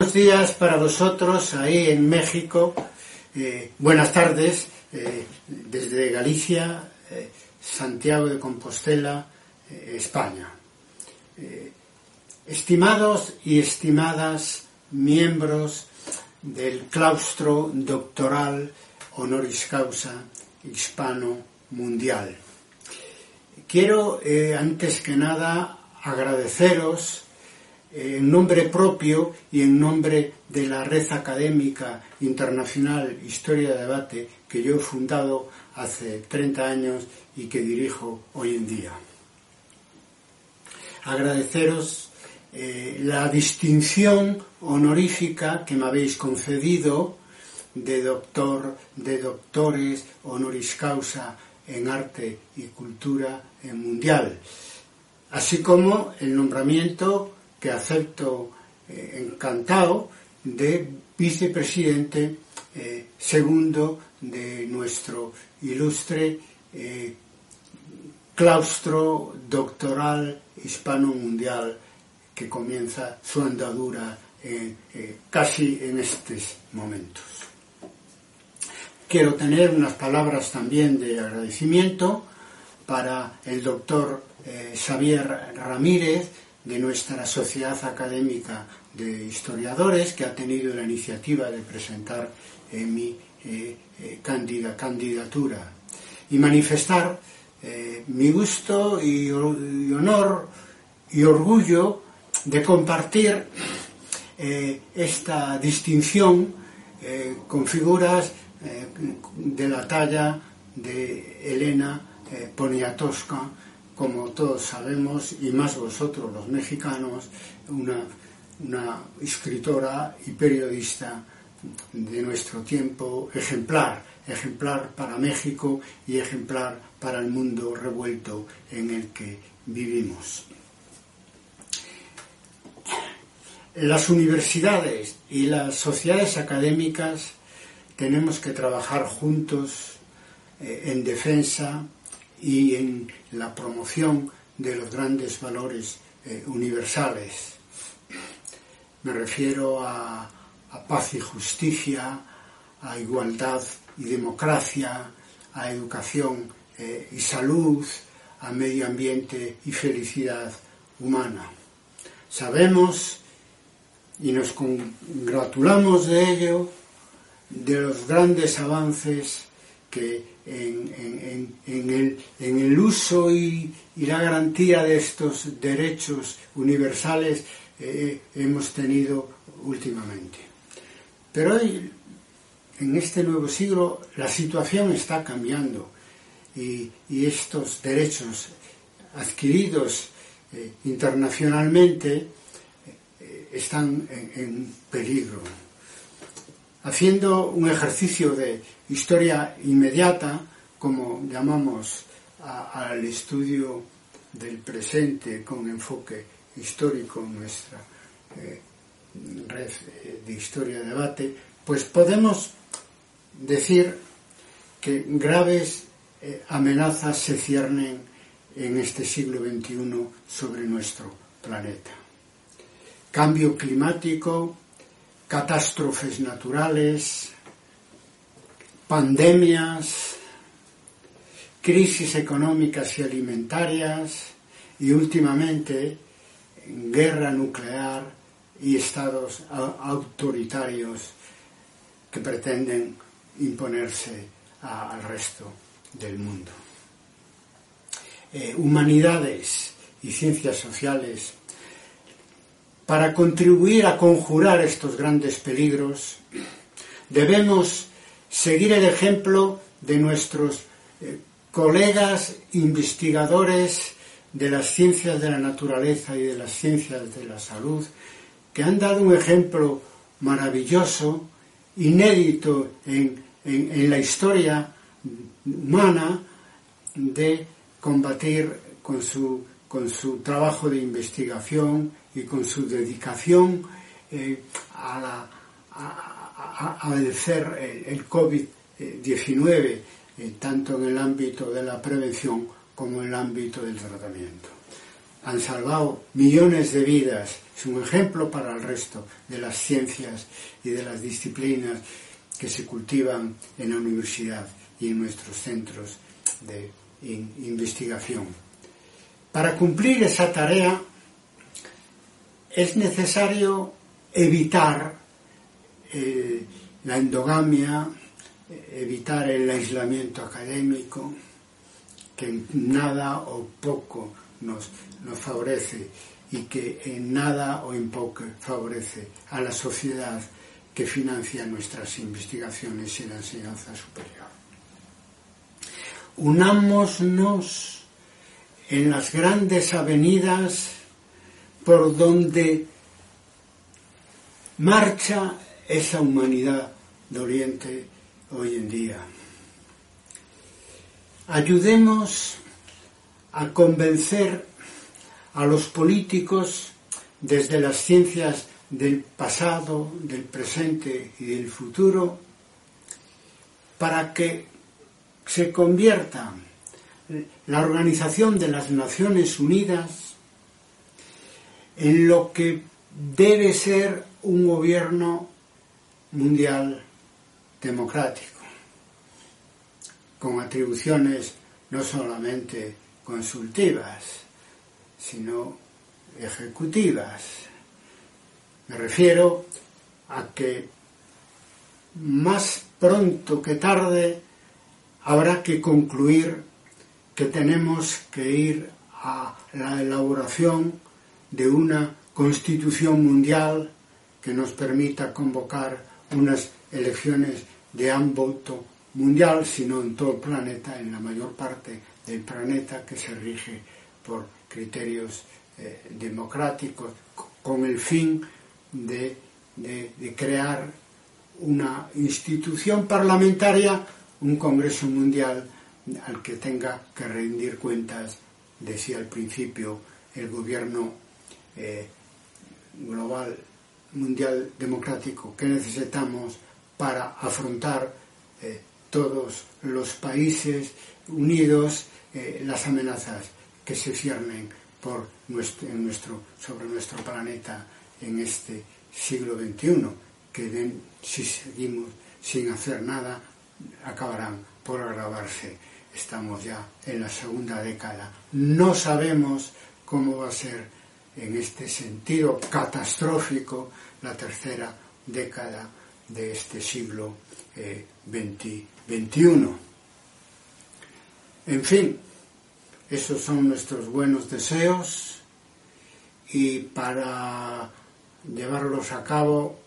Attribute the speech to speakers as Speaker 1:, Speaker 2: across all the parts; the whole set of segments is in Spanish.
Speaker 1: Buenos días para vosotros ahí en México. Eh, buenas tardes eh, desde Galicia, eh, Santiago de Compostela, España. Estimados y estimadas miembros del claustro doctoral honoris causa hispano mundial. Quiero, antes que nada, agradeceros en nombre propio y en nombre de la Red Académica Internacional Historia de Debate que yo he fundado hace 30 años y que dirijo hoy en día. Agradeceros eh, la distinción honorífica que me habéis concedido de doctor, de doctores honoris causa en arte y cultura mundial, así como el nombramiento que acepto eh, encantado de vicepresidente eh, segundo de nuestro ilustre eh, claustro doctoral hispano mundial que comienza su andadura casi en estos momentos. Quiero tener unas palabras también de agradecimiento para el doctor Xavier Ramírez de nuestra Sociedad Académica de Historiadores que ha tenido la iniciativa de presentar eh, mi eh, eh, candida, candidatura. Y manifestar mi gusto y, y honor y orgullo de compartir esta distinción con figuras de la talla de Elena Poniatowska, como todos sabemos, y más vosotros los mexicanos, una, escritora y periodista de nuestro tiempo ejemplar, ejemplar para México y ejemplar para el mundo revuelto en el que vivimos. Las universidades y las sociedades académicas tenemos que trabajar juntos eh, en defensa y en la promoción de los grandes valores eh, universales. Me refiero a, paz y justicia, a igualdad y democracia, a educación eh, y salud, a medio ambiente y felicidad humana. Sabemos y nos congratulamos de ello, de los grandes avances en, el, uso y, la garantía de estos derechos universales eh, hemos tenido últimamente. Pero hoy, en este nuevo siglo, la situación está cambiando y, estos derechos adquiridos eh, internacionalmente eh, están en peligro. Haciendo un ejercicio de historia inmediata, como llamamos al estudio del presente con enfoque histórico en nuestra eh, red de historia debate, pues podemos decir que graves eh, amenazas se ciernen en este siglo XXI sobre nuestro planeta. Cambio climático, catástrofes naturales, pandemias, crisis económicas y alimentarias y últimamente guerra nuclear y estados autoritarios que pretenden imponerse al resto del mundo. Eh, humanidades y ciencias sociales para contribuir a conjurar estos grandes peligros, debemos seguir el ejemplo de nuestros eh, colegas investigadores de las ciencias de la naturaleza y de las ciencias de la salud, que han dado un ejemplo maravilloso, inédito en, la historia humana, de combatir con su, con su trabajo de investigación y con su dedicación eh, a, la, vencer el, el COVID-19, eh, tanto en el ámbito de la prevención como en el ámbito del tratamiento. han salvado millones de vidas. Es un ejemplo para el resto de las ciencias y de las disciplinas que se cultivan en la universidad y en nuestros centros de investigación. Para cumplir esa tarea es necesario evitar eh, la endogamia, evitar el aislamiento académico, que nada o poco nos, nos favorece y que en nada o en poco favorece a la sociedad que financia nuestras investigaciones y la enseñanza superior. Unámonos en las grandes avenidas por donde marcha esa humanidad de Oriente hoy en día. Ayudemos a convencer a los políticos desde las ciencias del pasado, del presente y del futuro para que se convierta la Organización de las Naciones Unidas en lo que debe ser un gobierno mundial democrático, con atribuciones no solamente consultivas, sino ejecutivas. Me refiero a que más pronto que tarde habrá que concluir que tenemos que ir a la elaboración de una constitución mundial que nos permita convocar unas elecciones de ámbito mundial, sino en todo el planeta, en la mayor parte del planeta que se rige por criterios eh, democráticos, con el fin de, de crear una institución parlamentaria, un Congreso Mundial al que tenga que rendir cuentas, decía al principio, el gobierno eh, global, mundial democrático que necesitamos para afrontar eh, todos los países unidos eh, las amenazas que se ciernen por nuestro, sobre nuestro planeta en este siglo XXI, que si seguimos sin hacer nada acabarán por agravarse. Estamos ya en la segunda década. No sabemos cómo va a ser en este sentido catastrófico la tercera década de este siglo. Eh, en fin, esos son nuestros buenos deseos y para llevarlos a cabo,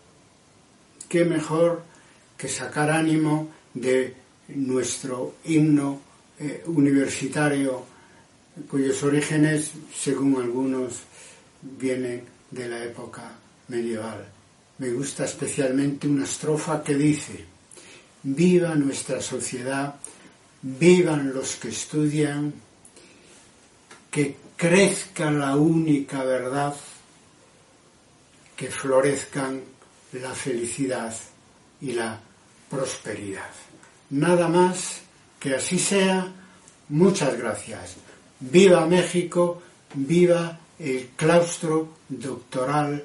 Speaker 1: qué mejor que sacar ánimo de nuestro himno eh, universitario cuyos orígenes, según algunos, vienen de la época medieval. Me gusta especialmente una estrofa que dice, viva nuestra sociedad, vivan los que estudian, que crezca la única verdad, que florezcan la felicidad y la prosperidad. Nada más que así sea. Muchas gracias. Viva México, viva el claustro doctoral